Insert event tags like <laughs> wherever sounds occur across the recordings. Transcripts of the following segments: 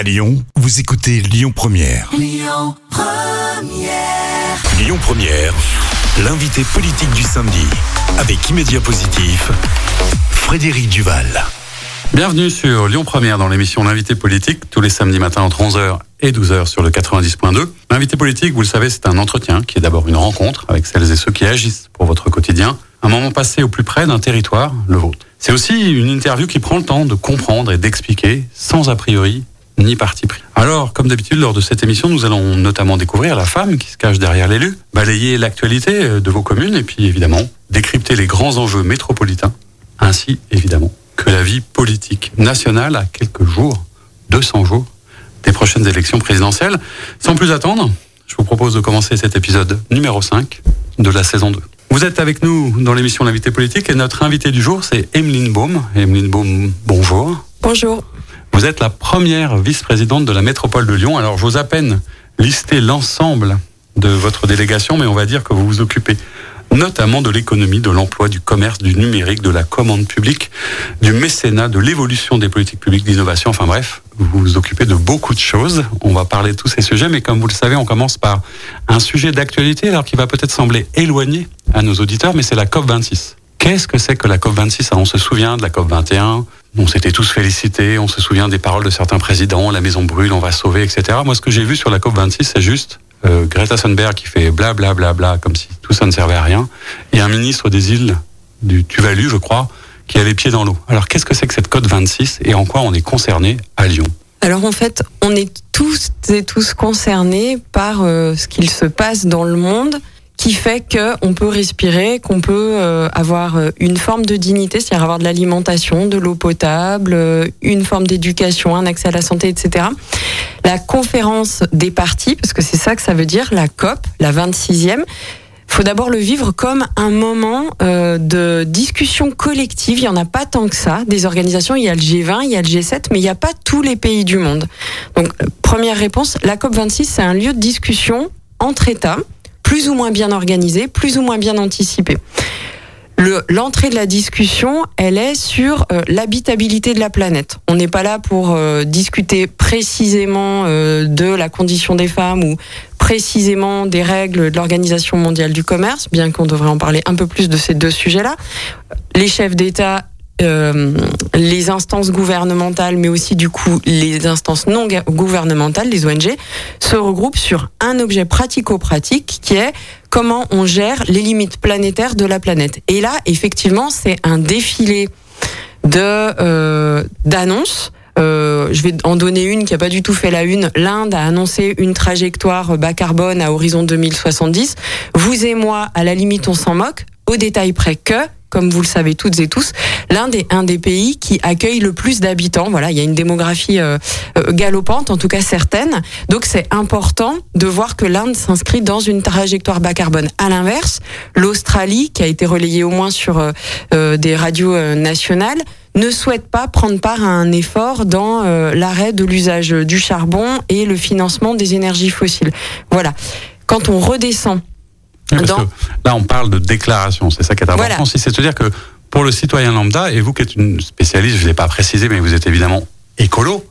À Lyon, vous écoutez Lyon Première. Lyon Première. l'invité politique du samedi avec Immédiat Positif, Frédéric Duval. Bienvenue sur Lyon Première dans l'émission L'invité politique tous les samedis matins entre 11h et 12h sur le 90.2. L'invité politique, vous le savez, c'est un entretien qui est d'abord une rencontre avec celles et ceux qui agissent pour votre quotidien, un moment passé au plus près d'un territoire, le vôtre. C'est aussi une interview qui prend le temps de comprendre et d'expliquer sans a priori ni parti pris. Alors, comme d'habitude, lors de cette émission, nous allons notamment découvrir la femme qui se cache derrière l'élu, balayer l'actualité euh, de vos communes et puis évidemment décrypter les grands enjeux métropolitains, ainsi évidemment que la vie politique nationale à quelques jours, 200 jours, des prochaines élections présidentielles. Sans plus attendre, je vous propose de commencer cet épisode numéro 5 de la saison 2. Vous êtes avec nous dans l'émission L'invité politique et notre invité du jour, c'est Emeline Baum. Emeline Baum, bonjour. Bonjour. Vous êtes la première vice-présidente de la métropole de Lyon. Alors, j'ose à peine lister l'ensemble de votre délégation, mais on va dire que vous vous occupez notamment de l'économie, de l'emploi, du commerce, du numérique, de la commande publique, du mécénat, de l'évolution des politiques publiques d'innovation. Enfin bref, vous vous occupez de beaucoup de choses. On va parler de tous ces sujets, mais comme vous le savez, on commence par un sujet d'actualité, alors qui va peut-être sembler éloigné à nos auditeurs, mais c'est la COP26. Qu'est-ce que c'est que la COP26 On se souvient de la COP21, on s'était tous félicités, on se souvient des paroles de certains présidents, la maison brûle, on va sauver, etc. Moi, ce que j'ai vu sur la COP26, c'est juste euh, Greta Thunberg qui fait bla bla bla bla comme si tout ça ne servait à rien, et un ministre des îles du Tuvalu, je crois, qui a les pieds dans l'eau. Alors, qu'est-ce que c'est que cette COP26 et en quoi on est concerné à Lyon? Alors en fait, on est tous et tous concernés par euh, ce qu'il se passe dans le monde qui fait qu'on peut respirer, qu'on peut euh, avoir euh, une forme de dignité, c'est-à-dire avoir de l'alimentation, de l'eau potable, euh, une forme d'éducation, un accès à la santé, etc. La conférence des partis, parce que c'est ça que ça veut dire, la COP, la 26e, faut d'abord le vivre comme un moment de discussion collective. Il y en a pas tant que ça. Des organisations, il y a le G20, il y a le G7, mais il n'y a pas tous les pays du monde. Donc, première réponse, la COP 26, c'est un lieu de discussion entre États plus ou moins bien organisé, plus ou moins bien anticipé. L'entrée de la discussion, elle est sur euh, l'habitabilité de la planète. On n'est pas là pour euh, discuter précisément euh, de la condition des femmes ou précisément des règles de l'Organisation mondiale du commerce, bien qu'on devrait en parler un peu plus de ces deux sujets-là. Les chefs d'État euh, les instances gouvernementales, mais aussi du coup les instances non gouvernementales, les ONG, se regroupent sur un objet pratico-pratique qui est comment on gère les limites planétaires de la planète. Et là, effectivement, c'est un défilé de euh, d'annonces. Euh, je vais en donner une qui a pas du tout fait la une. L'Inde a annoncé une trajectoire bas carbone à horizon 2070. Vous et moi, à la limite, on s'en moque. Au détail près que comme vous le savez toutes et tous, l'Inde est un des pays qui accueille le plus d'habitants. Voilà, il y a une démographie euh, euh, galopante, en tout cas certaine. Donc c'est important de voir que l'Inde s'inscrit dans une trajectoire bas carbone. À l'inverse, l'Australie, qui a été relayée au moins sur euh, des radios nationales, ne souhaite pas prendre part à un effort dans l'arrêt de l'usage du charbon et le financement des énergies fossiles. Voilà. Quand on redescend là, on parle de déclaration, c'est ça qui est important. C'est-à-dire que pour le citoyen lambda, et vous qui êtes une spécialiste, je ne l'ai pas précisé, mais vous êtes évidemment écolo,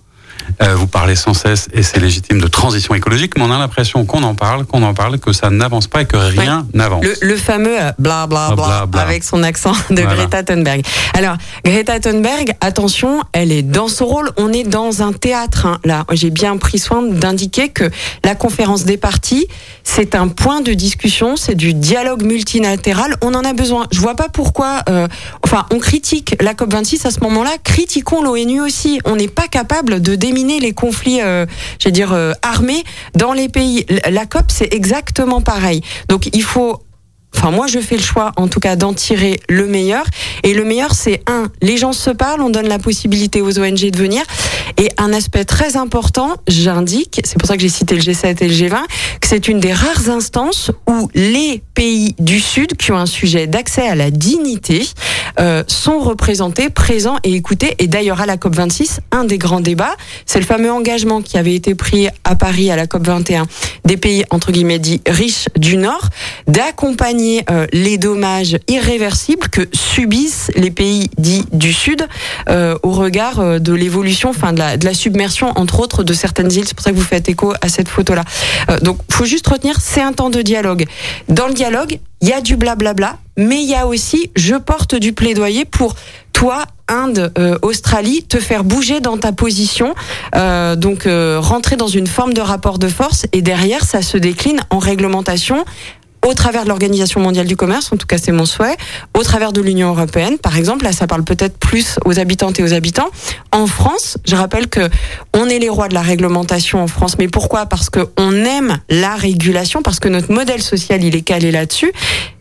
euh, vous parlez sans cesse, et c'est légitime, de transition écologique, mais on a l'impression qu'on en parle, qu'on en parle, que ça n'avance pas et que rien n'avance. Le, fameux bla bla, bla bla avec son accent de Greta Thunberg. Alors, Greta Thunberg, attention, elle est dans son rôle. On est dans un théâtre. Hein. Là, j'ai bien pris soin d'indiquer que la conférence des partis, c'est un point de discussion, c'est du dialogue multilatéral. On en a besoin. Je vois pas pourquoi. Euh, enfin, on critique la COP 26 à ce moment-là. Critiquons l'ONU aussi. On n'est pas capable de déminer les conflits, euh, je dire, euh, armés dans les pays. La COP, c'est exactement pareil. Donc il faut Enfin, moi, je fais le choix, en tout cas, d'en tirer le meilleur. Et le meilleur, c'est un, les gens se parlent, on donne la possibilité aux ONG de venir. Et un aspect très important, j'indique, c'est pour ça que j'ai cité le G7 et le G20, que c'est une des rares instances où les pays du Sud qui ont un sujet d'accès à la dignité euh, sont représentés, présents et écoutés. Et d'ailleurs, à la COP26, un des grands débats, c'est le fameux engagement qui avait été pris à Paris à la COP21 des pays, entre guillemets, dits riches du Nord, d'accompagner euh, les dommages irréversibles que subissent les pays dits du Sud euh, au regard euh, de l'évolution, enfin de la, submersion, entre autres, de certaines îles. C'est pour ça que vous faites écho à cette photo-là. donc, faut juste retenir, c'est un temps de dialogue. Dans le dialogue, il y a du blablabla, mais il y a aussi, je porte du plaidoyer pour toi, Inde, Australie, te faire bouger dans ta position, euh, donc rentrer dans une forme de rapport de force, et derrière, ça se décline en réglementation au travers de l'Organisation mondiale du commerce, en tout cas c'est mon souhait, au travers de l'Union européenne, par exemple, là ça parle peut-être plus aux habitantes et aux habitants. En France, je rappelle que on est les rois de la réglementation en France, mais pourquoi? Parce que on aime la régulation, parce que notre modèle social il est calé là-dessus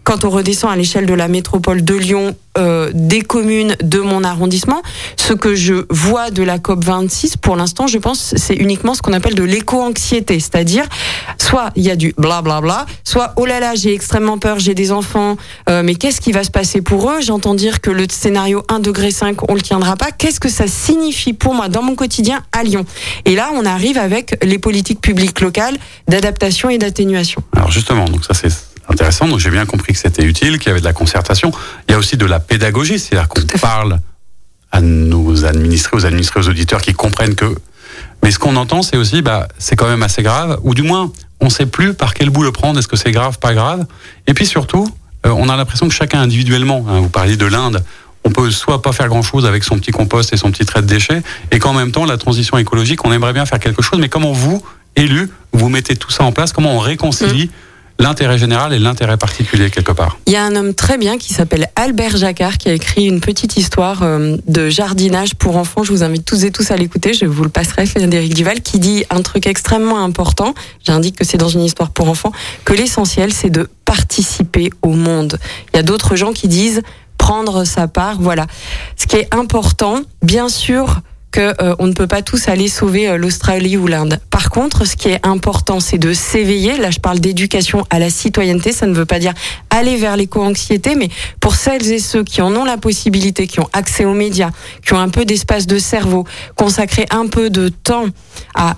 quand on redescend à l'échelle de la métropole de Lyon, euh, des communes de mon arrondissement, ce que je vois de la COP 26, pour l'instant, je pense, c'est uniquement ce qu'on appelle de l'éco-anxiété, c'est-à-dire soit il y a du blablabla, bla bla, soit oh là là, j'ai extrêmement peur, j'ai des enfants, euh, mais qu'est-ce qui va se passer pour eux? J'entends dire que le scénario 1 degré 5, on le tiendra pas. Qu'est-ce que ça signifie pour moi dans mon quotidien à Lyon? Et là, on arrive avec les politiques publiques locales d'adaptation et d'atténuation. Alors justement, donc ça c'est intéressant. Donc j'ai bien compris que c'était utile, qu'il y avait de la concertation. Il y a aussi de la pédagogie, c'est-à-dire qu'on parle à nos administrés, aux administrés, aux auditeurs qui comprennent que. Mais ce qu'on entend, c'est aussi, bah, c'est quand même assez grave, ou du moins, on ne sait plus par quel bout le prendre. Est-ce que c'est grave, pas grave Et puis surtout, euh, on a l'impression que chacun individuellement, hein, vous parliez de l'Inde, on peut soit pas faire grand chose avec son petit compost et son petit trait de déchets, et qu'en même temps, la transition écologique, on aimerait bien faire quelque chose, mais comment vous, élus, vous mettez tout ça en place Comment on réconcilie mmh l'intérêt général et l'intérêt particulier quelque part. Il y a un homme très bien qui s'appelle Albert Jacquard qui a écrit une petite histoire euh, de jardinage pour enfants. Je vous invite tous et tous à l'écouter. Je vous le passerai, Frédéric Duval, qui dit un truc extrêmement important. J'indique que c'est dans une histoire pour enfants, que l'essentiel c'est de participer au monde. Il y a d'autres gens qui disent prendre sa part. Voilà. Ce qui est important, bien sûr, que euh, on ne peut pas tous aller sauver euh, l'Australie ou l'Inde. Par contre, ce qui est important, c'est de s'éveiller. Là, je parle d'éducation à la citoyenneté. Ça ne veut pas dire aller vers l'éco-anxiété, mais pour celles et ceux qui en ont la possibilité, qui ont accès aux médias, qui ont un peu d'espace de cerveau, consacrer un peu de temps à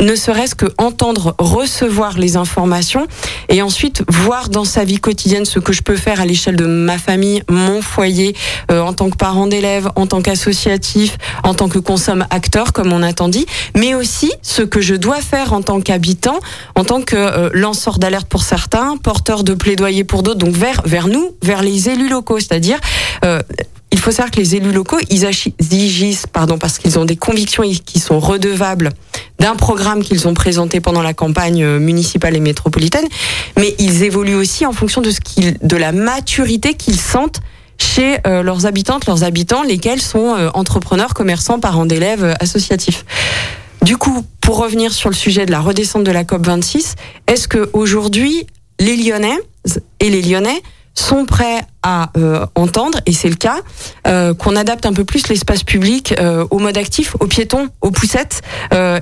ne serait-ce que entendre, recevoir les informations et ensuite voir dans sa vie quotidienne ce que je peux faire à l'échelle de ma famille, mon foyer, euh, en tant que parent d'élève, en tant qu'associatif, en tant que consomme acteur, comme on a dit, mais aussi ce que je dois faire en tant qu'habitant, en tant que euh, lanceur d'alerte pour certains, porteur de plaidoyer pour d'autres, donc vers vers nous, vers les élus locaux, c'est-à-dire euh, il faut savoir que les élus locaux, ils agissent pardon, parce qu'ils ont des convictions qui sont redevables d'un programme qu'ils ont présenté pendant la campagne euh, municipale et métropolitaine, mais ils évoluent aussi en fonction de, ce qu'ils, de la maturité qu'ils sentent chez euh, leurs habitantes, leurs habitants, lesquels sont euh, entrepreneurs, commerçants, parents d'élèves, associatifs. Du coup, pour revenir sur le sujet de la redescente de la COP 26, est-ce que aujourd'hui les Lyonnais et les Lyonnais sont prêts à euh, entendre, et c'est le cas, euh, qu'on adapte un peu plus l'espace public euh, au mode actif, aux piétons, aux poussettes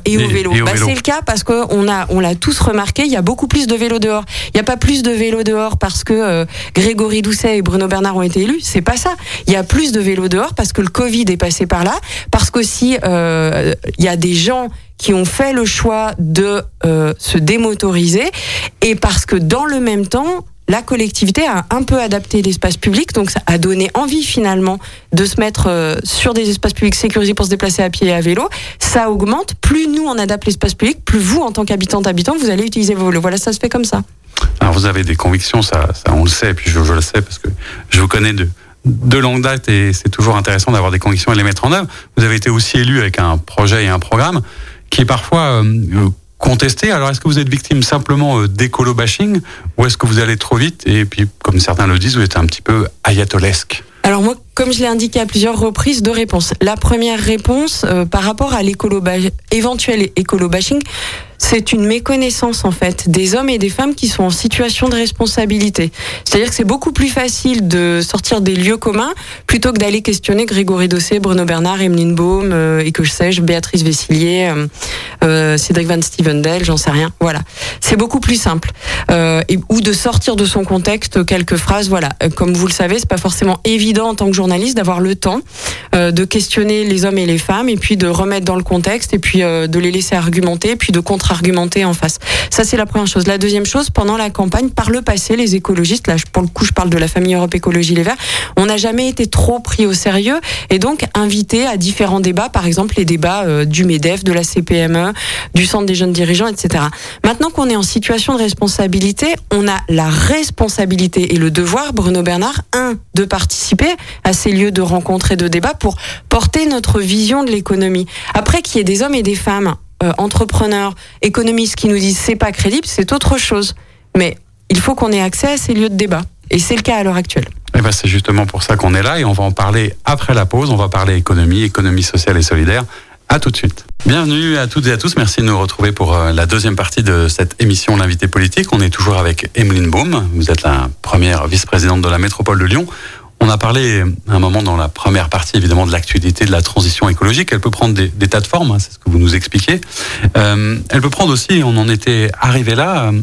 et, aux vélos. Bah, c'est le cas parce qu'on a, on l'a tous remarqué, il y a beaucoup plus de vélos dehors. Il n'y a pas plus de vélos dehors parce que Grégory Doucet et Bruno Bernard ont été élus. C'est pas ça. Il y a plus de vélos dehors parce que le Covid est passé par là, parce qu'aussi il y a des gens qui ont fait le choix de se démotoriser et parce que dans le même temps la collectivité a un peu adapté l'espace public, donc ça a donné envie finalement de se mettre euh, sur des espaces publics sécurisés pour se déplacer à pied et à vélo. Ça augmente. Plus nous on adapte l'espace public, plus vous en tant qu'habitant habitant vous allez utiliser vos vélos. Voilà, ça se fait comme ça. Alors vous avez des convictions, ça, on le sait, et puis je, le sais parce que je vous connais de longue date et c'est toujours intéressant d'avoir des convictions et les mettre en œuvre. Vous avez été aussi élu avec un projet et un programme qui est parfois euh, contesté. Alors, est-ce que vous êtes victime simplement euh, d'écolo bashing ou est-ce que vous allez trop vite et puis, comme certains le disent, vous êtes un petit peu ayatolesque? Alors moi, comme je l'ai indiqué à plusieurs reprises, deux réponses. La première réponse, euh, par rapport à l'écolo éventuel écolo bashing, c'est une méconnaissance en fait des hommes et des femmes qui sont en situation de responsabilité. C'est-à-dire que c'est beaucoup plus facile de sortir des lieux communs plutôt que d'aller questionner Grégory Dossé, Bruno Bernard, Emeline Baum euh, et que je sais, Béatrice Vessillier, euh, euh, Cédric Van Stevendel, j'en sais rien. Voilà, c'est beaucoup plus simple. Ou de sortir de son contexte quelques phrases. Voilà, comme vous le savez, c'est pas forcément évident en tant que journaliste d'avoir le temps euh, de questionner les hommes et les femmes, et puis de remettre dans le contexte, et puis euh, de les laisser argumenter, puis de contre-argumenter en face. Ça, c'est la première chose. La deuxième chose, pendant la campagne, par le passé, les écologistes, là, pour le coup, je parle de la famille Europe Écologie Les Verts, on n'a jamais été trop pris au sérieux, et donc invité à différents débats, par exemple les débats euh, du MEDEF, de la CPME, du Centre des jeunes dirigeants, etc. Maintenant qu'on est en situation de responsabilité, on a la responsabilité et le devoir, Bruno Bernard, un, de participer à ces lieux de rencontres et de débats pour porter notre vision de l'économie. Après qu'il y ait des hommes et des femmes, euh, entrepreneurs, économistes qui nous disent c'est pas crédible, c'est autre chose. Mais il faut qu'on ait accès à ces lieux de débat. Et c'est le cas à l'heure actuelle. Eh ben, c'est justement pour ça qu'on est là et on va en parler après la pause. On va parler économie, économie sociale et solidaire. À tout de suite. Bienvenue à toutes et à tous. Merci de nous retrouver pour euh, la deuxième partie de cette émission L'invité politique. On est toujours avec Emeline Baum. Vous êtes la première vice-présidente de la métropole de Lyon. On a parlé un moment dans la première partie évidemment de l'actualité de la transition écologique. Elle peut prendre des, des tas de formes, hein, c'est ce que vous nous expliquez. Euh, elle peut prendre aussi, on en était arrivé là, euh,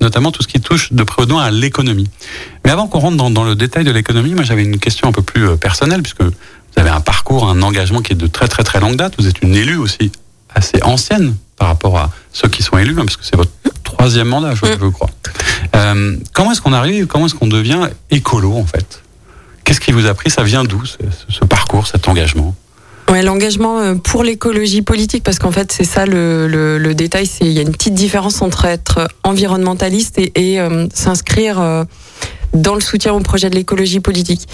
notamment tout ce qui touche de près ou de loin à l'économie. Mais avant qu'on rentre dans, dans, le détail de l'économie, moi j'avais une question un peu plus euh, personnelle, puisque vous avez un parcours, un engagement qui est de très très très longue date. Vous êtes une élue aussi assez ancienne par rapport à ceux qui sont élus, hein, parce que c'est votre troisième mandat, je, je crois. Euh, comment est-ce qu'on arrive, comment est-ce qu'on devient écolo en fait? Qu'est-ce qui vous a pris Ça vient d'où ce, parcours, cet engagement? Ouais, l'engagement pour l'écologie politique, parce qu'en fait c'est ça le, détail, c'est il y a une petite différence entre être environnementaliste et, euh, s'inscrire euh, dans le soutien au projet de l'écologie politique.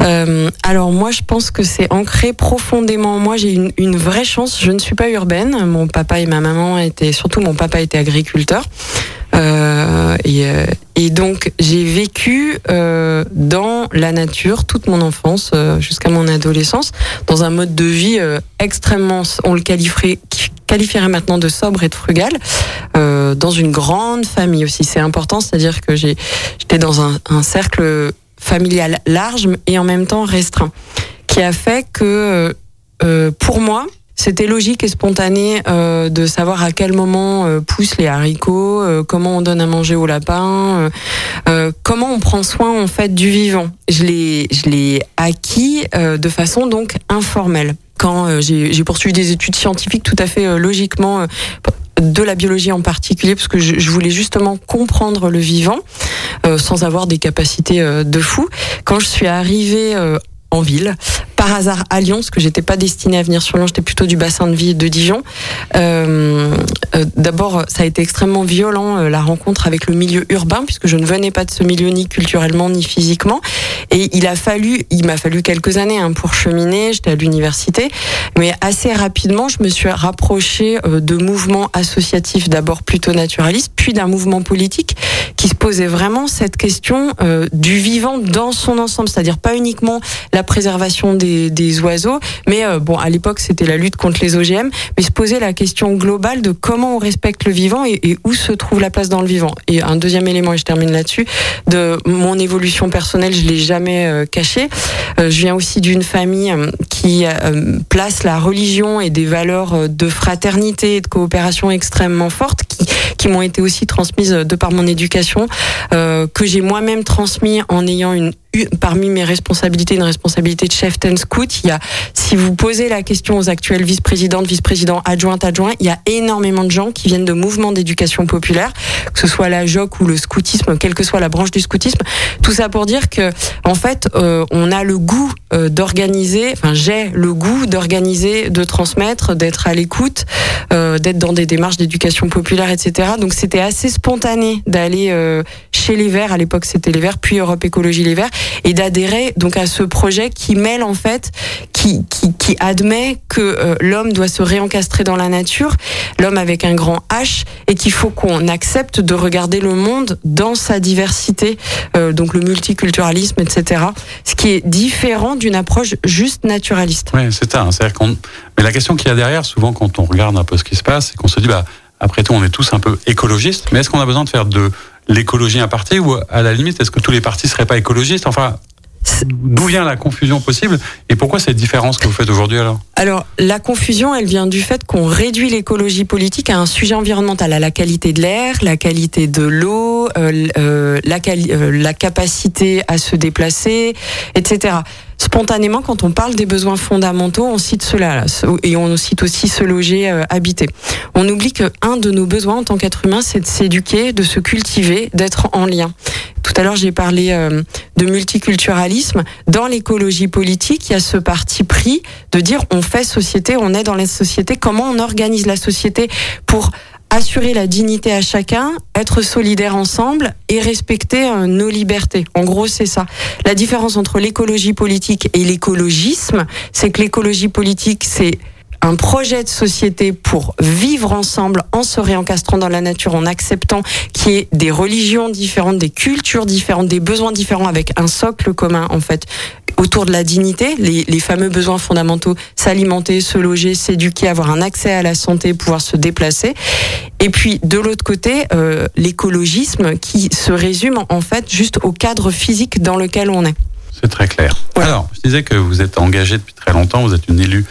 Euh, alors moi, je pense que c'est ancré profondément en moi. J'ai une, une, vraie chance. Je ne suis pas urbaine. Mon papa et ma maman étaient, surtout mon papa était agriculteur. Euh, et, et, donc j'ai vécu euh, dans la nature toute mon enfance euh, jusqu'à mon adolescence dans un mode de vie euh, extrêmement, on le qualifierait, qualifierait maintenant de sobre et de frugal, euh, dans une grande famille aussi. C'est important, c'est-à-dire que j'étais dans un, un cercle familial large et en même temps restreint, qui a fait que euh, pour moi, c'était logique et spontané euh, de savoir à quel moment euh, poussent les haricots, euh, comment on donne à manger au lapin, comment on prend soin en fait du vivant. Je l'ai, je l'ai acquis de façon donc informelle. Quand j'ai poursuivi des études scientifiques tout à fait logiquement de la biologie en particulier, parce que je, je voulais justement comprendre le vivant sans avoir des capacités de fou. Quand je suis arrivée en ville, par hasard à Lyon, parce que j'étais pas destinée à venir sur Lyon, j'étais plutôt du bassin de vie de Dijon. Euh, euh, D'abord, ça a été extrêmement violent euh, la rencontre avec le milieu urbain, puisque je ne venais pas de ce milieu ni culturellement ni physiquement. Et il a fallu, il m'a fallu quelques années hein, pour cheminer. J'étais à l'université, mais assez rapidement, je me suis rapprochée de mouvements associatifs, d'abord plutôt naturalistes, puis d'un mouvement politique qui se posait vraiment cette question du vivant dans son ensemble, c'est-à-dire pas uniquement la préservation des, des oiseaux, mais euh, bon, à l'époque c'était la lutte contre les OGM, mais se poser la question globale de comment on respecte le vivant et, où se trouve la place dans le vivant. Et un deuxième élément, et je termine là-dessus, de mon évolution personnelle, je l'ai jamais euh, caché. Euh, je viens aussi d'une famille euh, qui place la religion et des valeurs de fraternité et de coopération extrêmement fortes qui m'ont été aussi transmises de par mon éducation, que j'ai moi-même transmis en ayant une parmi mes responsabilités, une responsabilité de chef ten scout. Il y a, si vous posez la question aux actuels vice-présidentes, vice-présidents, adjointes, adjoints, il y a énormément de gens qui viennent de mouvements d'éducation populaire, que ce soit la JOC ou le scoutisme, quelle que soit la branche du scoutisme. Tout ça pour dire que, en fait, euh, on a le goût euh, d'organiser, enfin, j'ai le goût d'organiser, de transmettre, d'être à l'écoute, euh, d'être dans des démarches d'éducation populaire, etc. Donc, c'était assez spontané d'aller euh, chez les Verts. À l'époque, c'était les Verts, puis Europe Écologie Les Verts et d'adhérer donc à ce projet qui mêle en fait, qui, qui, qui admet que euh, l'homme doit se réencastrer dans la nature, l'homme avec un grand H, et qu'il faut qu'on accepte de regarder le monde dans sa diversité, euh, donc le multiculturalisme, etc. Ce qui est différent d'une approche juste naturaliste. Oui, c'est ça. Qu'on. Mais la question qu'il y a derrière, souvent quand on regarde un peu ce qui se passe, c'est qu'on se dit, bah après tout, on est tous un peu écologistes, mais est-ce qu'on a besoin de faire de l'écologie un parti ou à la limite est-ce que tous les partis seraient pas écologistes? Enfin D'où vient la confusion possible? Et pourquoi cette différence que vous faites aujourd'hui alors? Alors la confusion, elle vient du fait qu'on réduit l'écologie politique à un sujet environnemental, à la qualité de l'air, la qualité de l'eau, euh, euh, la, euh, la capacité à se déplacer, etc spontanément, quand on parle des besoins fondamentaux, on cite cela et on cite aussi se loger, euh, habiter. On oublie que un de nos besoins en tant qu'être humain, c'est de s'éduquer, de se cultiver, d'être en lien. Tout à l'heure, j'ai parlé euh, de multiculturalisme. Dans l'écologie politique, il y a ce parti pris de dire on fait société, on est dans la société, comment on organise la société pour assurer la dignité à chacun, être solidaire ensemble et respecter euh, nos libertés. En gros, c'est ça. La différence entre l'écologie politique et l'écologisme, c'est que l'écologie politique, c'est un projet de société pour vivre ensemble en se réencastrant dans la nature, en acceptant qu'il y ait des religions différentes, des cultures différentes, des besoins différents avec un socle commun en fait autour de la dignité, les, les fameux besoins fondamentaux, s'alimenter, se loger, s'éduquer, avoir un accès à la santé, pouvoir se déplacer. Et puis de l'autre côté, euh, l'écologisme qui se résume en fait juste au cadre physique dans lequel on est. C'est très clair. Alors, je disais que vous êtes engagé depuis très longtemps, vous êtes une élue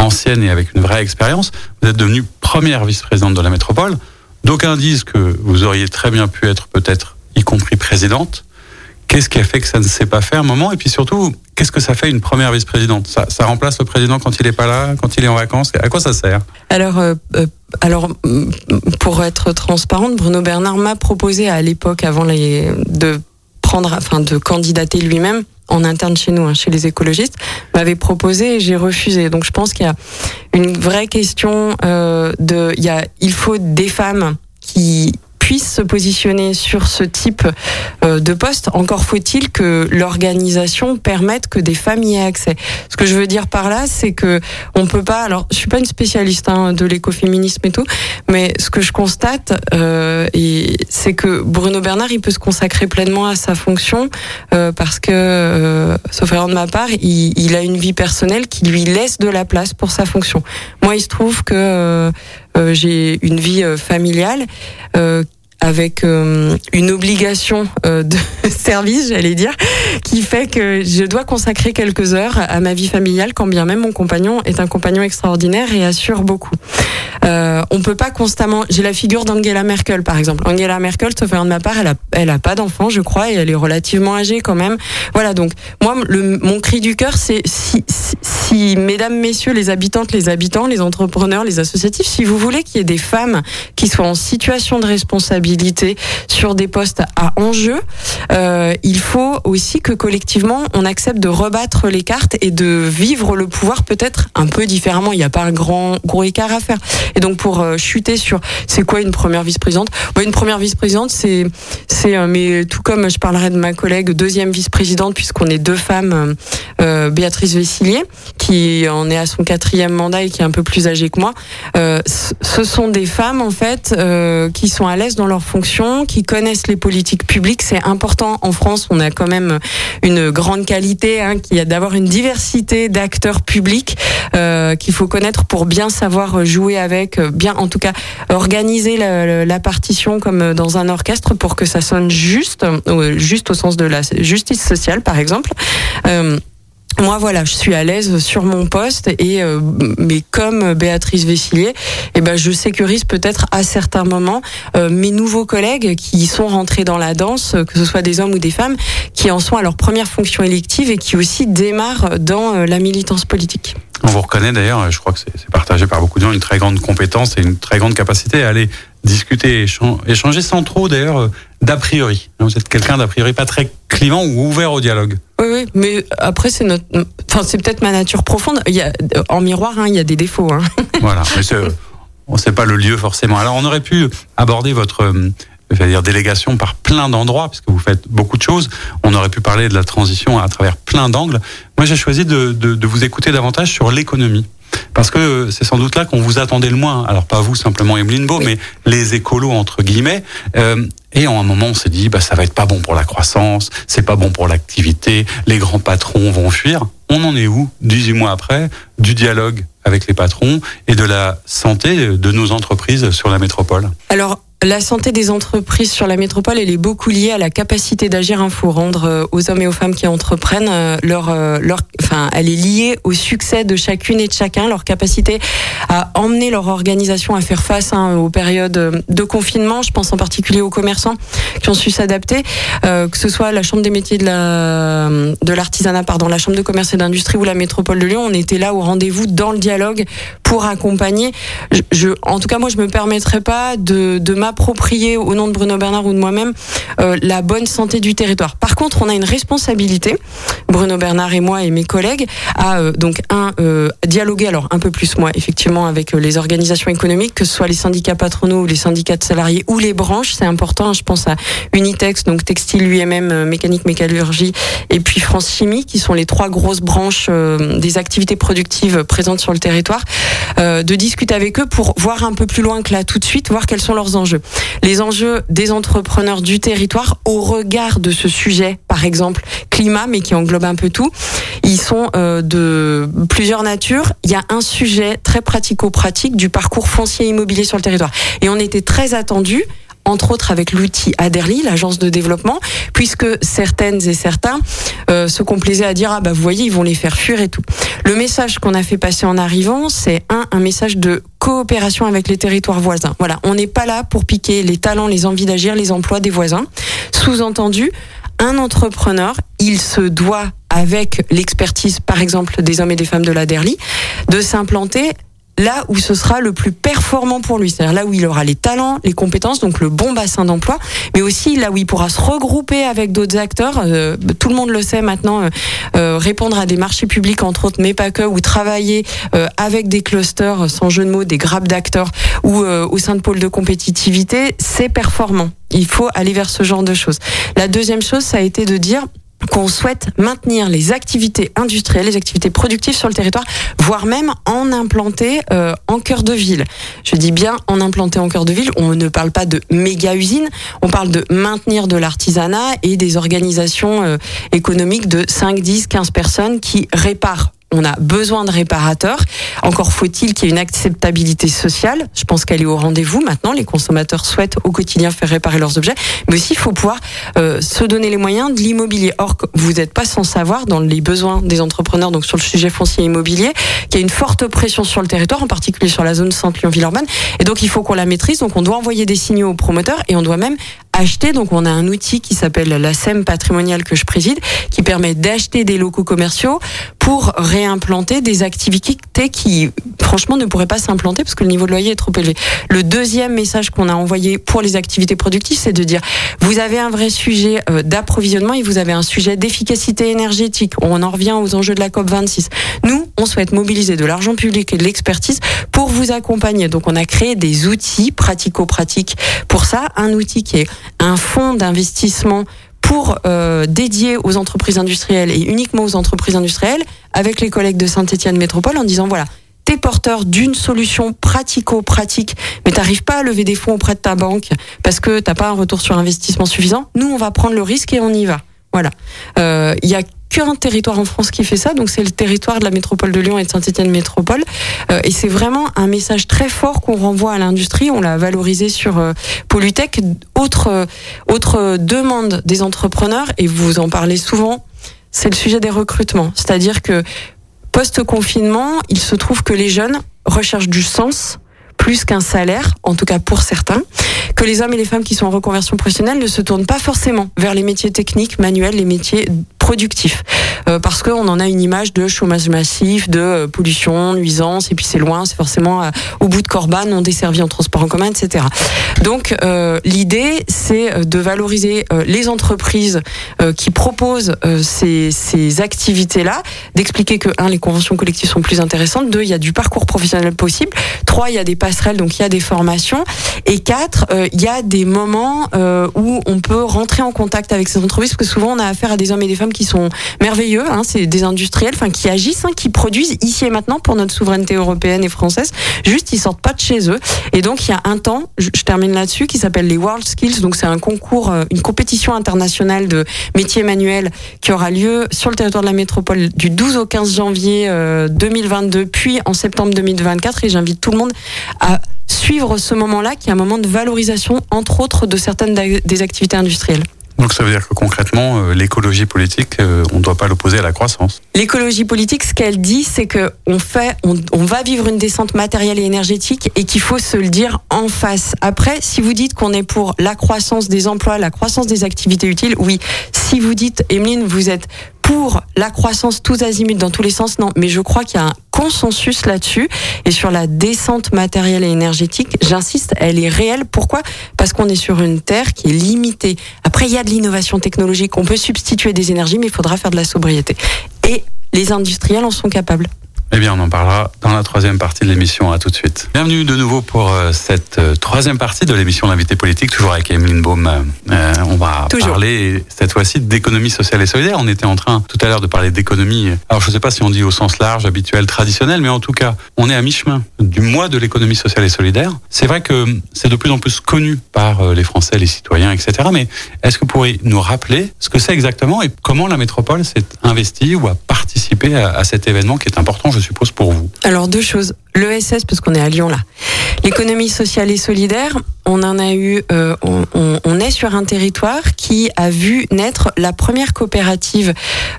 ancienne et avec une vraie expérience. Vous êtes devenue première vice-présidente de la métropole. D'aucuns disent que vous auriez très bien pu être peut-être y compris présidente. Qu'est-ce qui a fait que ça ne s'est pas fait un moment? Et puis surtout, qu'est-ce que ça fait une première vice-présidente? Ça, remplace le président quand il n'est pas là, quand il est en vacances? À quoi ça sert? Alors, euh, euh alors, pour être transparente, Bruno Bernard m'a proposé à l'époque, avant les, de prendre, enfin, de candidater lui-même en interne chez nous, hein, chez les écologistes, m'avait proposé et j'ai refusé. Donc je pense qu'il y a une vraie question euh, de, il y a, il faut des femmes qui puisse se positionner sur ce type euh, de poste. Encore faut-il que l'organisation permette que des femmes y aient accès. Ce que je veux dire par là, c'est que on peut pas. Alors, je suis pas une spécialiste hein, de l'écoféminisme et tout, mais ce que je constate, euh, c'est que Bruno Bernard, il peut se consacrer pleinement à sa fonction euh, parce que, euh, sauf erreur de ma part, il, il, a une vie personnelle qui lui laisse de la place pour sa fonction. Moi, il se trouve que euh, euh, j'ai une vie familiale avec euh, une obligation euh, de <laughs> service, j'allais dire, qui fait que je dois consacrer quelques heures à ma vie familiale, quand bien même mon compagnon est un compagnon extraordinaire et assure beaucoup. Euh, on peut pas constamment. J'ai la figure d'Angela Merkel, par exemple. Angela Merkel, sauf de ma part, elle a, elle a pas d'enfant, je crois, et elle est relativement âgée quand même. Voilà. Donc moi, mon cri du cœur, c'est si, si, si, mesdames, messieurs, les habitantes, les habitants, les entrepreneurs, les associatifs, si vous voulez qu'il y ait des femmes qui soient en situation de responsabilité sur des postes à enjeu, euh, il faut aussi que collectivement on accepte de rebattre les cartes et de vivre le pouvoir peut-être un peu différemment. Il n'y a pas un grand gros écart à faire. Et donc pour euh, chuter sur c'est quoi une première vice-présidente? Bah, Une première vice-présidente, c'est c'est euh, mais tout comme je parlerai de ma collègue deuxième vice-présidente puisqu'on est deux femmes, Béatrice Vessillier qui en est à son quatrième mandat et qui est un peu plus âgée que moi. ce sont des femmes en fait qui sont à l'aise dans leur fonction, qui connaissent les politiques publiques. C'est important en France. On a quand même une grande qualité, hein, qui a d'avoir une diversité d'acteurs publics euh, qu'il faut connaître pour bien savoir jouer avec, euh, bien en tout cas organiser la, partition comme dans un orchestre pour que ça sonne juste, euh, juste au sens de la justice sociale, par exemple. Moi voilà, je suis à l'aise sur mon poste et euh, mais comme Béatrice Vessillier, eh ben je sécurise peut-être à certains moments euh, mes nouveaux collègues qui sont rentrés dans la danse, que ce soit des hommes ou des femmes, qui en sont à leur première fonction élective et qui aussi démarrent dans euh, la militance politique. On vous reconnaît d'ailleurs, je crois que c'est partagé par beaucoup de gens, une très grande compétence et une très grande capacité à aller discuter, échanger sans trop d'ailleurs d'a priori. Vous êtes quelqu'un d'a priori pas très clivant ou ouvert au dialogue. Oui, oui, mais après c'est notre, enfin c'est peut-être ma nature profonde. Il y a, en miroir, hein, il y a des défauts. Hein. <laughs> Voilà, mais on sait pas le lieu forcément. Alors on aurait pu aborder votre euh, dire délégation par plein d'endroits puisque vous faites beaucoup de choses. On aurait pu parler de la transition à travers plein d'angles. Moi, j'ai choisi de vous écouter davantage sur l'économie. Parce que c'est sans doute là qu'on vous attendait le moins. Alors pas vous simplement Emeline Beau, mais les écolos entre guillemets. Euh, et en un moment, on s'est dit, bah ça va être pas bon pour la croissance, c'est pas bon pour l'activité, les grands patrons vont fuir. On en est où, 18 mois après, du dialogue avec les patrons et de la santé de nos entreprises sur la métropole? Alors la santé des entreprises sur la métropole, elle est beaucoup liée à la capacité d'agir. Il faut rendre euh, aux hommes et aux femmes qui entreprennent euh, leur, euh, leur, enfin, elle est liée au succès de chacune et de chacun, leur capacité à emmener leur organisation à faire face hein, aux périodes de confinement. Je pense en particulier aux commerçants qui ont su s'adapter, que ce soit la Chambre des métiers de la de l'artisanat, pardon, la Chambre de commerce et d'industrie ou la métropole de Lyon. On était là au rendez-vous dans le dialogue pour accompagner. Je, en tout cas, moi, je me permettrai pas de, de m'approprier au nom de Bruno Bernard ou de moi-même euh, la bonne santé du territoire. Par contre, on a une responsabilité, Bruno Bernard et moi et mes collègues, à euh, donc un euh, dialoguer alors un peu plus moi effectivement avec les organisations économiques, que ce soit les syndicats patronaux ou les syndicats de salariés ou les branches, c'est important. Je pense à Unitex, donc textile, UMM, mécanique, métallurgie, et puis France Chimie, qui sont les trois grosses branches des activités productives présentes sur le territoire, de discuter avec eux pour voir un peu plus loin que là tout de suite, voir quels sont leurs enjeux. Les enjeux des entrepreneurs du territoire au regard de ce sujet, par exemple climat, mais qui englobe un peu tout, ils sont euh, de plusieurs natures. Il y a un sujet très pratico-pratique du parcours foncier immobilier sur le territoire. Et on était très attendu entre autres avec l'outil Aderly, l'agence de développement, puisque certaines et certains euh, se complaisaient à dire ah bah vous voyez ils vont les faire fuir et tout. Le message qu'on a fait passer en arrivant, c'est un message de coopération avec les territoires voisins. Voilà, on n'est pas là pour piquer les talents, les envies d'agir, les emplois des voisins. Sous-entendu, un entrepreneur, il se doit avec l'expertise, par exemple, des hommes et des femmes de la DERLI, de s'implanter là où ce sera le plus performant pour lui, c'est-à-dire là où il aura les talents, les compétences, donc le bon bassin d'emploi, mais aussi là où il pourra se regrouper avec d'autres acteurs. Euh, tout le monde le sait maintenant, euh, euh, répondre à des marchés publics entre autres, mais pas que, ou travailler avec des clusters, sans jeu de mots, des grappes d'acteurs ou au sein de pôles de compétitivité, c'est performant. Il faut aller vers ce genre de choses. La deuxième chose, ça a été de dire qu'on souhaite maintenir les activités industrielles, les activités productives sur le territoire, voire même en implanter euh, en cœur de ville. Je dis bien en implanter en cœur de ville. On ne parle pas de méga usines, on parle de maintenir de l'artisanat et des organisations euh, économiques de 5, 10, 15 personnes qui réparent on a besoin de réparateurs. Encore faut-il qu'il y ait une acceptabilité sociale. Je pense qu'elle est au rendez-vous maintenant. Les consommateurs souhaitent au quotidien faire réparer leurs objets, mais aussi il faut pouvoir euh, se donner les moyens de l'immobilier. Or, vous n'êtes pas sans savoir dans les besoins des entrepreneurs, donc sur le sujet foncier immobilier, qu'il y a une forte pression sur le territoire, en particulier sur la zone centre Lyon-Villeurbanne, et donc il faut qu'on la maîtrise. Donc on doit envoyer des signaux aux promoteurs et on doit même acheter. Donc on a un outil qui s'appelle la SEM patrimoniale que je préside, qui permet d'acheter des locaux commerciaux pour réimplanter des activités qui, franchement, ne pourraient pas s'implanter parce que le niveau de loyer est trop élevé. Le deuxième message qu'on a envoyé pour les activités productives, c'est de dire, vous avez un vrai sujet euh, d'approvisionnement et vous avez un sujet d'efficacité énergétique. On en revient aux enjeux de la COP 26. Nous, on souhaite mobiliser de l'argent public et de l'expertise pour vous accompagner. Donc, on a créé des outils pratico-pratiques pour ça. Un outil qui est un fonds d'investissement pour euh, dédier aux entreprises industrielles et uniquement aux entreprises industrielles avec les collègues de Saint-Étienne Métropole en disant voilà, t'es porteur d'une solution pratico-pratique, mais t'arrives pas à lever des fonds auprès de ta banque parce que t'as pas un retour sur investissement suffisant. Nous, on va prendre le risque et on y va. Voilà. Euh, il y a qu'un territoire en France qui fait ça, donc c'est le territoire de la métropole de Lyon et de Saint-Étienne Métropole. Euh, et c'est vraiment un message très fort qu'on renvoie à l'industrie. On l'a valorisé sur euh, Polytech. Autre, euh, autre demande des entrepreneurs, et vous en parlez souvent, c'est le sujet des recrutements. C'est-à-dire que post-confinement, il se trouve que les jeunes recherchent du sens plus qu'un salaire, en tout cas pour certains, que les hommes et les femmes qui sont en reconversion professionnelle ne se tournent pas forcément vers les métiers techniques, manuels, les métiers productif euh, parce qu'on en a une image de chômage massif, de euh, pollution, nuisance, et puis c'est loin, c'est forcément euh, au bout de Corban, non desservi en transport en commun, etc. Donc l'idée, c'est de valoriser les entreprises qui proposent ces, ces activités-là, d'expliquer que un, les conventions collectives sont plus intéressantes, deux, il y a du parcours professionnel possible, trois, il y a des passerelles, donc il y a des formations, et quatre, il y a des moments où on peut rentrer en contact avec ces entreprises, parce que souvent on a affaire à des hommes et des femmes qui sont merveilleux. Hein, c'est des industriels, enfin qui agissent, hein, qui produisent ici et maintenant pour notre souveraineté européenne et française. Juste, ils sortent pas de chez eux. Et donc, il y a un temps, je, termine là-dessus, qui s'appelle les World Skills. Donc, c'est un concours, euh, une compétition internationale de métiers manuels qui aura lieu sur le territoire de la métropole du 12 au 15 janvier 2022, puis en septembre 2024. Et j'invite tout le monde à suivre ce moment-là, qui est un moment de valorisation, entre autres, de certaines des activités industrielles. Donc ça veut dire que concrètement, euh, l'écologie politique, euh, on ne doit pas l'opposer à la croissance. L'écologie politique, ce qu'elle dit, c'est que on fait, on, va vivre une descente matérielle et énergétique et qu'il faut se le dire en face. Après, si vous dites qu'on est pour la croissance des emplois, la croissance des activités utiles, oui. Si vous dites, Emeline, vous êtes pour la croissance tous azimuts dans tous les sens, non. Mais je crois qu'il y a un consensus là-dessus. Et sur la descente matérielle et énergétique, j'insiste, elle est réelle. Pourquoi? Parce qu'on est sur une terre qui est limitée. Après, il y a de l'innovation technologique. On peut substituer des énergies, mais il faudra faire de la sobriété. Et les industriels en sont capables. Eh bien, on en parlera dans la troisième partie de l'émission. À tout de suite. Bienvenue de nouveau pour euh, cette euh, troisième partie de l'émission L'invité politique, toujours avec Emeline Baum. Euh, on va parler cette fois-ci d'économie sociale et solidaire. On était en train tout à l'heure de parler d'économie. Alors, je ne sais pas si on dit au sens large, habituel, traditionnel, mais en tout cas, on est à mi-chemin du mois de l'économie sociale et solidaire. C'est vrai que c'est de plus en plus connu par les Français, les citoyens, etc. Mais est-ce que vous pourriez nous rappeler ce que c'est exactement et comment la métropole s'est investie ou a participé à, à cet événement qui est important, je suppose, pour vous Alors deux choses. L'ESS, parce qu'on est à Lyon là. L'économie sociale et solidaire, on en a eu, euh, on, est sur un territoire qui a vu naître la première coopérative,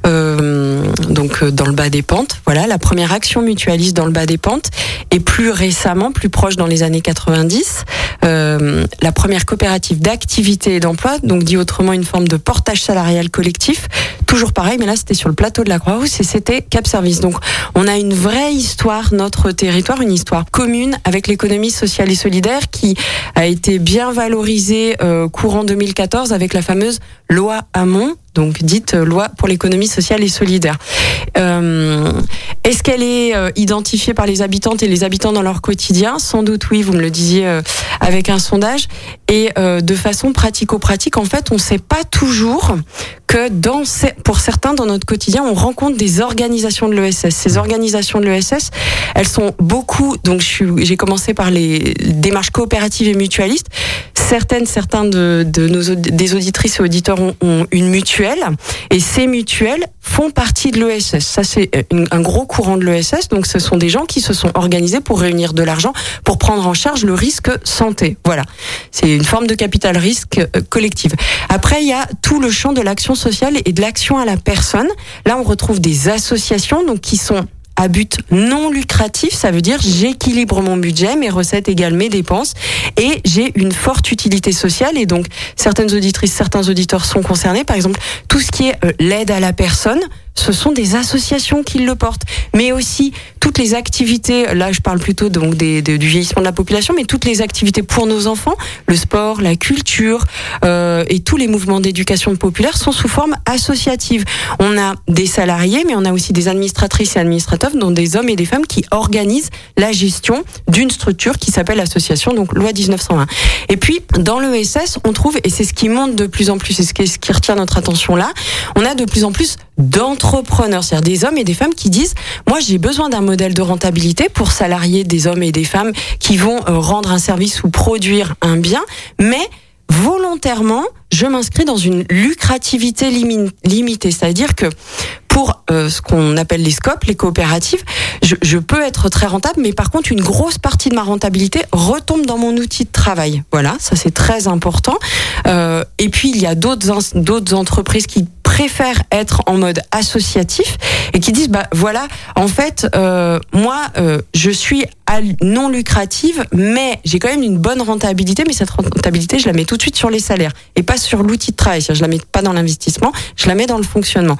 euh, donc euh, dans le bas des pentes. Voilà, la première action mutualiste dans le bas des pentes, et plus récemment, plus proche dans les années 90, euh, la première coopérative d'activité et d'emploi, donc dit autrement une forme de portage salarial collectif. Toujours pareil, mais là c'était sur le plateau de la Croix-Rousse et c'était Cap Service. Donc on a une vraie histoire, notre territoire, une histoire commune avec l'économie sociale et solidaire qui a été bien valorisée euh, courant 2014 avec la fameuse loi Hamon donc dite loi pour l'économie sociale et solidaire. Euh, Est-ce qu'elle est euh, identifiée par les habitantes et les habitants dans leur quotidien? Sans doute oui, vous me le disiez euh, avec un sondage. Et euh, de façon pratico-pratique, en fait, on ne sait pas toujours que pour certains dans notre quotidien, on rencontre des organisations de l'ESS. Ces organisations de l'ESS, elles sont beaucoup. Donc, j'ai commencé par les démarches coopératives et mutualistes. Certaines, certains de nos des auditrices et auditeurs ont, ont une mutuelle, et ces mutuelles font partie de l'ESS. Ça, c'est un gros courant de l'ESS. Donc, ce sont des gens qui se sont organisés pour réunir de l'argent pour prendre en charge le risque santé. Voilà. C'est une forme de capital risque euh, collective. Après, il y a tout le champ de l'action sociale et de l'action à la personne. Là, on retrouve des associations, donc, qui sont à but non lucratif, ça veut dire j'équilibre mon budget, mes recettes égales mes dépenses et j'ai une forte utilité sociale et donc certaines auditrices, certains auditeurs sont concernés. Par exemple, tout ce qui est euh, l'aide à la personne, ce sont des associations qui le portent, mais aussi toutes les activités. Là, je parle plutôt donc du vieillissement de la population, mais toutes les activités pour nos enfants, le sport, la culture euh, et tous les mouvements d'éducation populaire sont sous forme associative. On a des salariés, mais on a aussi des administratrices et administrateurs, dont des hommes et des femmes qui organisent la gestion d'une structure qui s'appelle l'association, donc loi 1901. Et puis dans l'ESS, on trouve, et c'est ce qui monte de plus en plus, et ce qui retient notre attention là, on a de plus en plus d'entrepreneurs, c'est-à-dire des hommes et des femmes qui disent moi j'ai besoin d'un modèle de rentabilité pour salarier des hommes et des femmes qui vont euh, rendre un service ou produire un bien, mais volontairement, je m'inscris dans une lucrativité limitée, c'est-à-dire que pour euh, ce qu'on appelle les scopes, les coopératives, je, peux être très rentable, mais par contre, une grosse partie de ma rentabilité retombe dans mon outil de travail. Voilà, ça c'est très important. Euh, et puis, il y a d'autres entreprises qui préfèrent être en mode associatif et qui disent bah voilà en fait euh, moi euh, je suis non lucrative mais j'ai quand même une bonne rentabilité mais cette rentabilité je la mets tout de suite sur les salaires et pas sur l'outil de travail. Je la mets pas dans l'investissement je la mets dans le fonctionnement.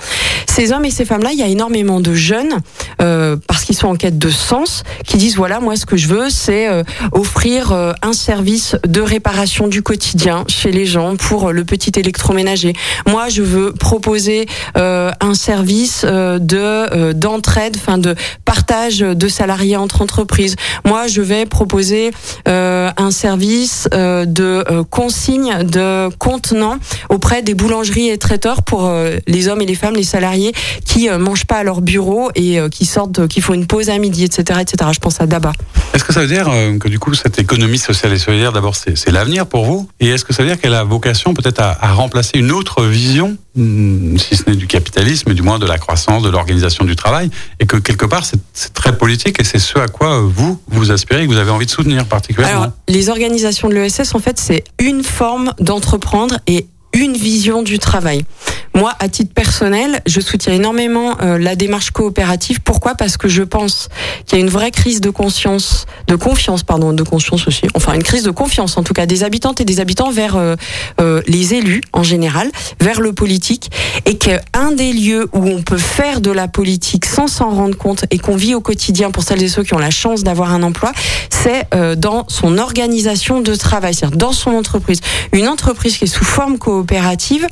Ces hommes et ces femmes là il y a énormément de jeunes euh, parce qu'ils sont en quête de sens qui disent voilà moi ce que je veux c'est euh, offrir euh, un service de réparation du quotidien chez les gens pour le petit électroménager. Moi je veux proposer un service de d'entraide, enfin de partage de salariés entre entreprises. Moi, je vais proposer un service de consigne de contenants auprès des boulangeries et traiteurs pour les hommes et les femmes, les salariés qui mangent pas à leur bureau et qui sortent, qui font une pause à midi, etc., etc. Je pense à Daba. Est-ce que ça veut dire que du coup cette économie sociale et solidaire, d'abord, c'est l'avenir pour vous? Et est-ce que ça veut dire qu'elle a vocation peut-être à, remplacer une autre vision Hmm, si ce n'est du capitalisme, mais du moins de la croissance, de l'organisation du travail, et que quelque part c'est très politique et c'est ce à quoi vous vous aspirez, que vous avez envie de soutenir particulièrement. Alors, les organisations de l'ESS, en fait, c'est une forme d'entreprendre et une vision du travail. Moi, à titre personnel, je soutiens énormément euh, la démarche coopérative. Pourquoi? Parce que je pense qu'il y a une vraie crise de conscience, de confiance, pardon, de conscience aussi. Enfin, une crise de confiance, en tout cas, des habitantes et des habitants vers euh, euh, les élus en général, vers le politique, et qu'un des lieux où on peut faire de la politique sans s'en rendre compte et qu'on vit au quotidien pour celles et ceux qui ont la chance d'avoir un emploi, c'est dans son organisation de travail, c'est-à-dire dans son entreprise. Une entreprise qui est sous forme coopérative,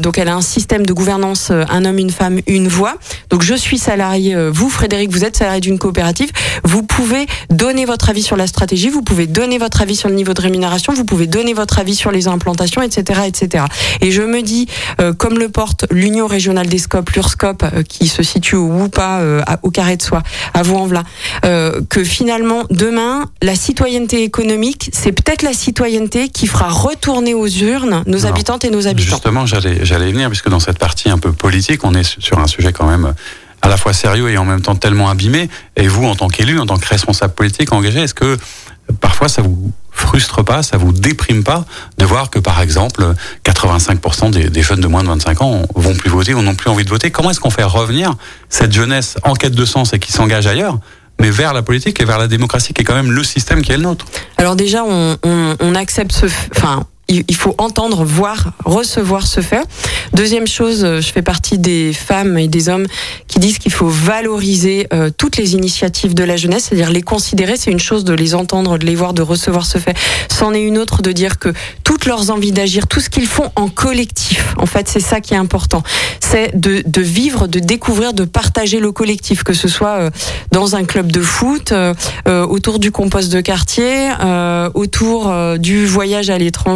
donc elle a un système de gouvernance euh, un homme, une femme, une voix. Donc je suis salarié, euh, vous Frédéric, vous êtes salarié d'une coopérative. Vous pouvez donner votre avis sur la stratégie, vous pouvez donner votre avis sur le niveau de rémunération, vous pouvez donner votre avis sur les implantations, etc., etc. Et je me dis, euh, comme le porte l'Union régionale des scopes, l'URSCOP, qui se situe au Woupa, au carré de soie, à Vaux-en-Velin, que finalement demain, la citoyenneté économique, c'est peut-être la citoyenneté qui fera retourner aux urnes nos habitantes et nos habitants. Justement, j'allais j'allais venir puisque dans cette partie un peu politique, on est sur un sujet quand même à la fois sérieux et en même temps tellement abîmé. Et vous, en tant qu'élu, en tant que responsable politique engagé, est-ce que parfois ça vous frustre pas, ça vous déprime pas de voir que par exemple 85% des, jeunes de moins de 25 ans vont plus voter ou n'ont plus envie de voter? Comment est-ce qu'on fait revenir cette jeunesse en quête de sens et qui s'engage ailleurs mais vers la politique et vers la démocratie qui est quand même le système qui est le nôtre? Alors déjà, on accepte ce, enfin, il faut entendre, voir, recevoir ce fait. Deuxième chose, euh, je fais partie des femmes et des hommes qui disent qu'il faut valoriser euh, toutes les initiatives de la jeunesse, c'est-à-dire les considérer. C'est une chose de les entendre, de les voir, de recevoir ce fait. C'en est une autre de dire que leurs envies d'agir, tout ce qu'ils font en collectif, en fait, c'est ça qui est important. C'est de, de, vivre, de découvrir, de partager le collectif, que ce soit euh, dans un club de foot, autour du compost de quartier, autour du voyage à l'étranger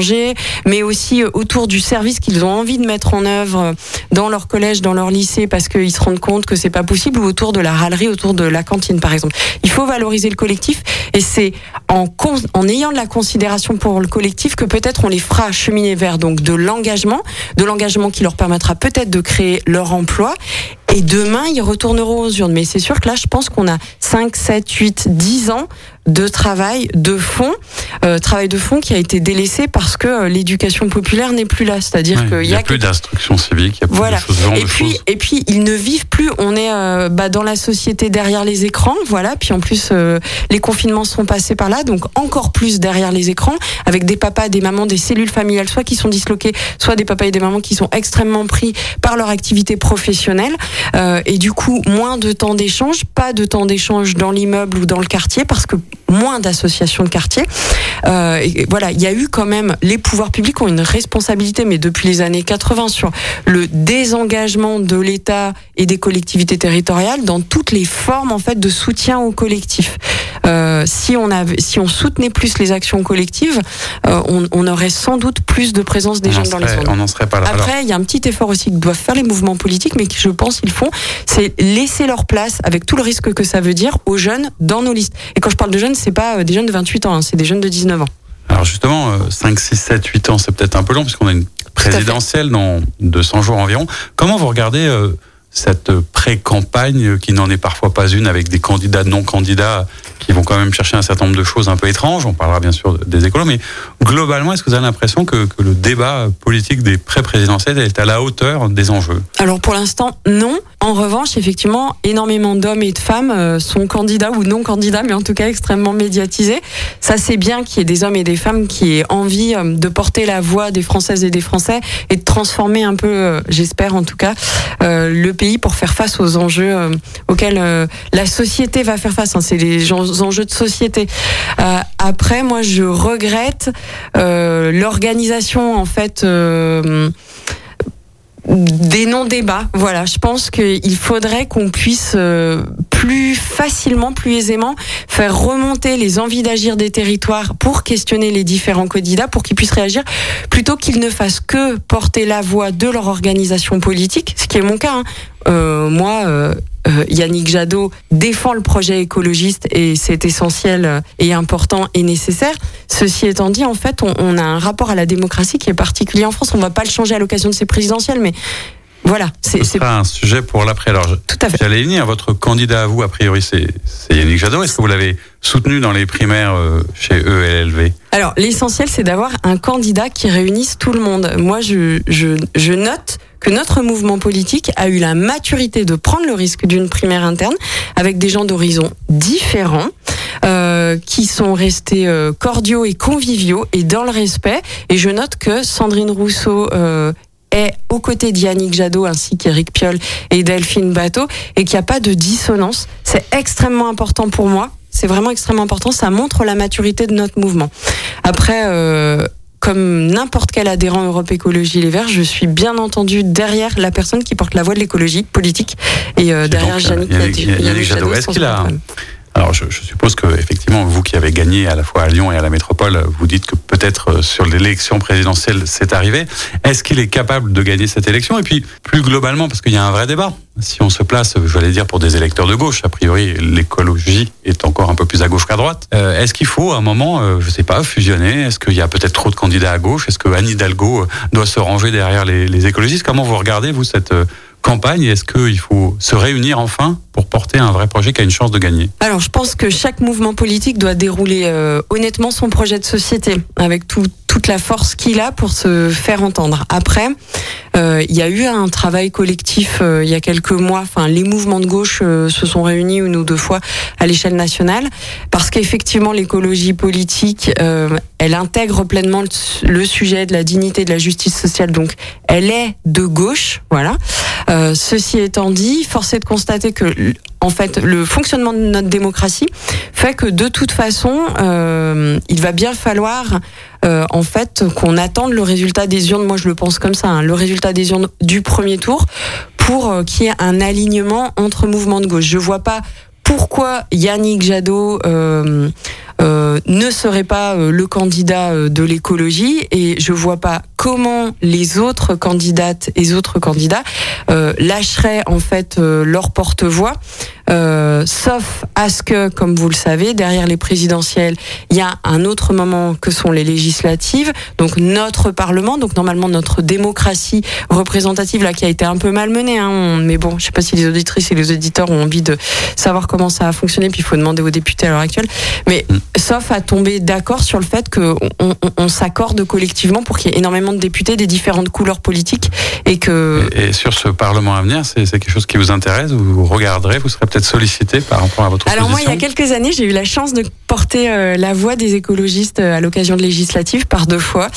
mais aussi euh, autour du service qu'ils ont envie de mettre en œuvre euh, dans leur collège, dans leur lycée, parce qu'ils se rendent compte que c'est pas possible, ou autour de la râlerie, autour de la cantine, par exemple. Il faut valoriser le collectif, et c'est en, en ayant de la considération pour le collectif que peut-être on les fera cheminer vers donc de l'engagement, de l'engagement qui leur permettra peut-être de créer leur emploi. Et demain, ils retourneront aux urnes. Mais c'est sûr que là, je pense qu'on a 5, 7, 8, 10 ans de travail de fond, euh, travail de fond qui a été délaissé parce que euh, l'éducation populaire n'est plus là. C'est-à-dire qu'il y a, plus d'instruction civique, il y a plus voilà. de choses, et puis et puis ils ne vivent plus. On est euh, bah, dans la société derrière les écrans, voilà. Puis en plus euh, les confinements sont passés par là, donc encore plus derrière les écrans, avec des papas, des mamans, des cellules familiales, soit qui sont disloquées, soit des papas et des mamans qui sont extrêmement pris par leur activité professionnelle, euh, et du coup moins de temps d'échange, pas de temps d'échange dans l'immeuble ou dans le quartier parce que moins d'associations de quartier. Euh, et voilà, il y a eu quand même les pouvoirs publics ont une responsabilité, mais depuis les années 80 sur le désengagement de l'État et des collectivités territoriales dans toutes les formes en fait de soutien au collectif. Euh, si on avait, si on soutenait plus les actions collectives, euh, on, on, aurait sans doute plus de présence des jeunes dans les zones. On n'en serait pas là. Après, il y a un petit effort aussi que doivent faire les mouvements politiques, mais qui je pense ils font, c'est laisser leur place avec tout le risque que ça veut dire aux jeunes dans nos listes. Et quand je parle de jeunes, c'est pas euh, des jeunes de 28 ans, hein, c'est des jeunes de 19 ans. Alors justement, 5, 6, 7, 8 ans, c'est peut-être un peu long puisqu'on a une présidentielle dans 200 jours environ. Comment vous regardez euh, cette pré-campagne qui n'en est parfois pas une avec des candidats non candidats qui vont quand même chercher un certain nombre de choses un peu étranges. On parlera bien sûr des écolos, mais globalement, est-ce que vous avez l'impression que, le débat politique des pré-présidentielles est à la hauteur des enjeux? Alors pour l'instant, non. En revanche, effectivement, énormément d'hommes et de femmes euh, sont candidats ou non candidats, mais en tout cas extrêmement médiatisés. Ça, c'est bien qu'il y ait des hommes et des femmes qui aient envie euh, de porter la voix des Françaises et des Français et de transformer un peu, euh, j'espère en tout cas, le pays pour faire face aux enjeux auxquels la société va faire face. Hein. C'est les enjeux de société. après, moi, je regrette l'organisation, en fait des non-débats. Voilà, je pense qu'il faudrait qu'on puisse euh, plus facilement, plus aisément faire remonter les envies d'agir des territoires pour questionner les différents candidats, pour qu'ils puissent réagir, plutôt qu'ils ne fassent que porter la voix de leur organisation politique, ce qui est mon cas. Hein. Euh, moi, euh, euh, Yannick Jadot défend le projet écologiste et c'est essentiel et important et nécessaire. Ceci étant dit, en fait, on, on, a un rapport à la démocratie qui est particulier en France. On ne va pas le changer à l'occasion de ces présidentielles, mais voilà. C'est sera un sujet pour l'après. Alors, tout à fait. J'allais venir. Votre candidat à vous, a priori, c'est Yannick Jadot. Est-ce que vous l'avez soutenu dans les primaires euh, chez ELV Alors, l'essentiel, c'est d'avoir un candidat qui réunisse tout le monde. Moi, je, je, je note que notre mouvement politique a eu la maturité de prendre le risque d'une primaire interne avec des gens d'horizons différents. Euh, qui sont restés euh, cordiaux et conviviaux et dans le respect. Et je note que Sandrine Rousseau euh, est aux côtés d'Yannick Jadot ainsi qu'Éric Piolle et Delphine Bateau et qu'il n'y a pas de dissonance. C'est extrêmement important pour moi. C'est vraiment extrêmement important. Ça montre la maturité de notre mouvement. Après, euh, comme n'importe quel adhérent Europe Écologie Les Verts, je suis bien entendu derrière la personne qui porte la voix de l'écologie politique et euh, derrière Yannick, Yannick, Yannick, Jadot. Est-ce qu'il a alors, je, je, suppose que effectivement, vous qui avez gagné à la fois à Lyon et à la métropole, vous dites que peut-être sur l'élection présidentielle, c'est arrivé. Est-ce qu'il est capable de gagner cette élection? Et puis, plus globalement, parce qu'il y a un vrai débat. Si on se place, je vais dire, pour des électeurs de gauche, a priori, l'écologie est encore un peu plus à gauche qu'à droite. Euh, Est-ce qu'il faut, à un moment, euh, je sais pas, fusionner? Est-ce qu'il y a peut-être trop de candidats à gauche? Est-ce que Anne Hidalgo doit se ranger derrière les, les écologistes? Comment vous regardez, vous, cette campagne? Est-ce qu'il faut se réunir enfin pour porter un vrai projet qui a une chance de gagner Alors, je pense que chaque mouvement politique doit dérouler euh, honnêtement son projet de société avec tout, toute la force qu'il a pour se faire entendre. Après, euh, il y a eu un travail collectif euh, il y a quelques mois. Enfin, les mouvements de gauche se sont réunis une ou deux fois à l'échelle nationale parce qu'effectivement, l'écologie politique, elle intègre pleinement le, sujet de la dignité, de la justice sociale. Donc, elle est de gauche, voilà. Ceci étant dit, force est de constater que en fait, le fonctionnement de notre démocratie fait que de toute façon, euh, il va bien falloir euh, en fait qu'on attende le résultat des urnes. Moi, je le pense comme ça, hein, le résultat des urnes du premier tour pour euh, qu'il y ait un alignement entre mouvements de gauche. Je vois pas pourquoi Yannick Jadot ne serait pas euh, le candidat de l'écologie et je vois pas comment les autres candidates et autres candidats euh, lâcheraient en fait leur porte-voix. Euh, sauf à ce que, comme vous le savez, derrière les présidentielles, il y a un autre moment que sont les législatives, donc notre Parlement, donc normalement notre démocratie représentative là qui a été un peu malmenée, hein, mais bon, je sais pas si les auditrices et les auditeurs ont envie de savoir comment ça a fonctionné, puis il faut demander aux députés à l'heure actuelle, mais mm. Sauf à tomber d'accord sur le fait que on, on, on s'accorde collectivement pour qu'il y ait énormément de députés des différentes couleurs politiques et que et, et sur ce Parlement à venir, c'est quelque chose qui vous intéresse, vous regarderez, vous serez peut-être sollicité par rapport à votre Alors position moi, il y a quelques années, j'ai eu la chance de porter euh, la voix des écologistes euh, à l'occasion de législatives par deux fois.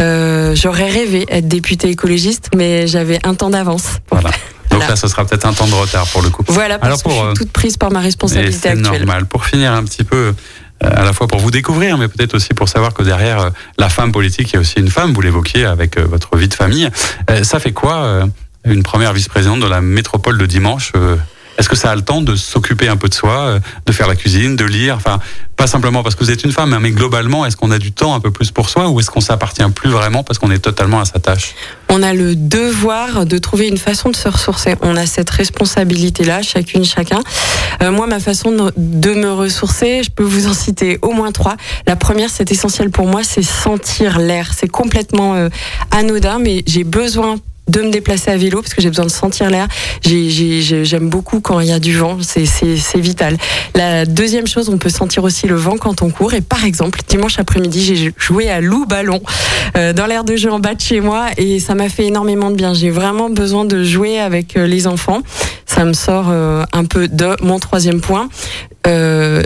Euh, J'aurais rêvé être député écologiste, mais j'avais un temps d'avance. Voilà. Donc <laughs> là, ce sera peut-être un temps de retard pour le coup. Voilà, parce Alors pour, que je suis toute prise par ma responsabilité c'est actuelle. normal. Pour finir un petit peu, à la fois pour vous découvrir, mais peut-être aussi pour savoir que derrière la femme politique, il y a aussi une femme, vous l'évoquiez avec votre vie de famille. Ça fait quoi une première vice-présidente de la métropole de dimanche est-ce que ça a le temps de s'occuper un peu de soi, de faire la cuisine, de lire? Enfin, pas simplement parce que vous êtes une femme, mais globalement, est-ce qu'on a du temps un peu plus pour soi ou est-ce qu'on s'appartient plus vraiment parce qu'on est totalement à sa tâche? On a le devoir de trouver une façon de se ressourcer. On a cette responsabilité-là, chacune, chacun. Euh, moi, ma façon de me ressourcer, je peux vous en citer au moins trois. La première, c'est essentiel pour moi, c'est sentir l'air. C'est complètement euh, anodin, mais j'ai besoin de me déplacer à vélo parce que j'ai besoin de sentir l'air. J'aime beaucoup quand il y a du vent, c'est vital. La deuxième chose, on peut sentir aussi le vent quand on court. Et par exemple, dimanche après-midi, j'ai joué à loup ballon euh, dans l'air de jeu en bas de chez moi et ça m'a fait énormément de bien. J'ai vraiment besoin de jouer avec euh, les enfants. Ça me sort euh, un peu de mon troisième point. Euh,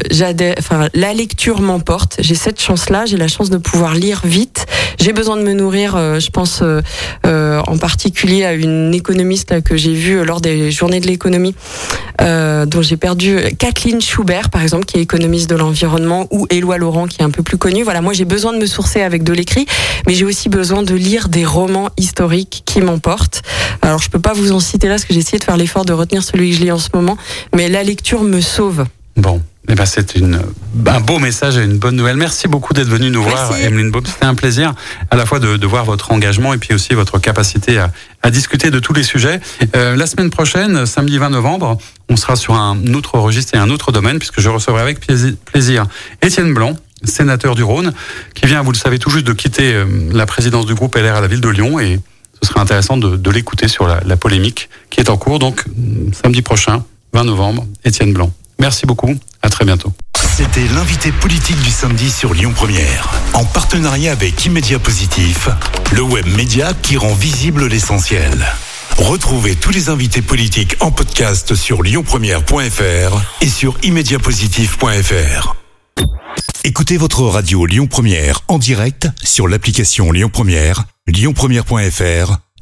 enfin, la lecture m'emporte. J'ai cette chance-là. J'ai la chance de pouvoir lire vite. j'ai besoin de me nourrir. je pense en particulier à une économiste que j'ai vue lors des journées de l'économie, dont j'ai perdu Kathleen Schubert, par exemple, qui est économiste de l'environnement, ou Éloi Laurent, qui est un peu plus connue. Voilà, moi j'ai besoin de me sourcer avec de l'écrit, mais j'ai aussi besoin de lire des romans historiques qui m'emportent. Alors je peux pas vous en citer là, parce que j'ai essayé de faire l'effort de retenir celui que je lis en ce moment, mais la lecture me sauve. Bon, eh ben c'est une un beau message et une bonne nouvelle. Merci beaucoup d'être venu nous voir, Emeline Bob. C'était un plaisir à la fois de, de, voir votre engagement et puis aussi votre capacité à, à discuter de tous les sujets. Euh, la semaine prochaine, samedi 20 novembre, on sera sur un autre registre et un autre domaine puisque je recevrai avec plaisir Étienne Blanc, sénateur du Rhône, qui vient, vous le savez, tout juste de quitter euh, la présidence du groupe LR à la ville de Lyon et ce sera intéressant de, de l'écouter sur la, la polémique qui est en cours. Donc samedi prochain, 20 novembre, Étienne Blanc. Merci beaucoup. À très bientôt. C'était l'invité politique du samedi sur Lyon Première, en partenariat avec Immédia Positif, le web média qui rend visible l'essentiel. Retrouvez tous les invités politiques en podcast sur lyonpremière.fr et sur immédiapositif.fr. Écoutez votre radio Lyon Première en direct sur l'application Lyon Première, lyonpremière.fr